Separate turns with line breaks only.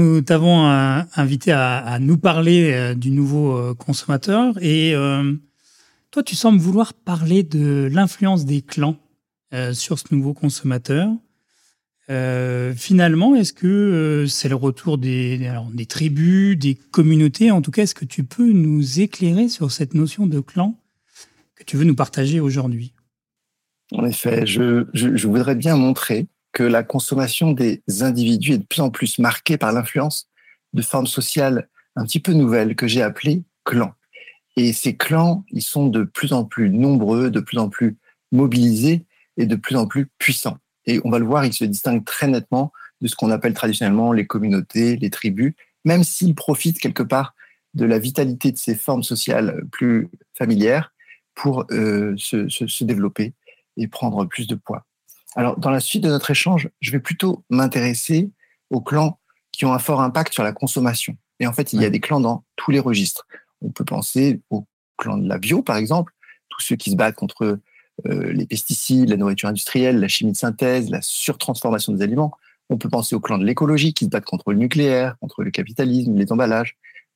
Nous t'avons euh, invité à, nous parler euh, du nouveau euh, consommateur et toi, tu sembles vouloir parler de l'influence des clans sur ce nouveau consommateur. finalement, est-ce que c'est le retour des, des tribus, des communautés? En tout cas, est-ce que tu peux nous éclairer sur cette notion de clan que tu veux nous partager aujourd'hui?
En effet, je, voudrais bien montrer que la consommation des individus est de plus en plus marquée par l'influence de formes sociales un petit peu nouvelles que j'ai appelées clans. Et ces clans, ils sont de plus en plus nombreux, de plus en plus mobilisés et de plus en plus puissants. Et on va le voir, ils se distinguent très nettement de ce qu'on appelle traditionnellement les communautés, les tribus, même s'ils profitent quelque part de la vitalité de ces formes sociales plus familières pour euh, se, se développer et prendre plus de poids. Alors, dans la suite de notre échange, je vais plutôt m'intéresser aux clans qui ont un fort impact sur la consommation. Et en fait, il y a des clans dans tous les registres. On peut penser au clan de la bio, par exemple, tous ceux qui se battent contre euh, les pesticides, la nourriture industrielle, la chimie de synthèse, la surtransformation des aliments. On peut penser au clan de l'écologie qui se battent contre le nucléaire, contre le capitalisme, les emballages.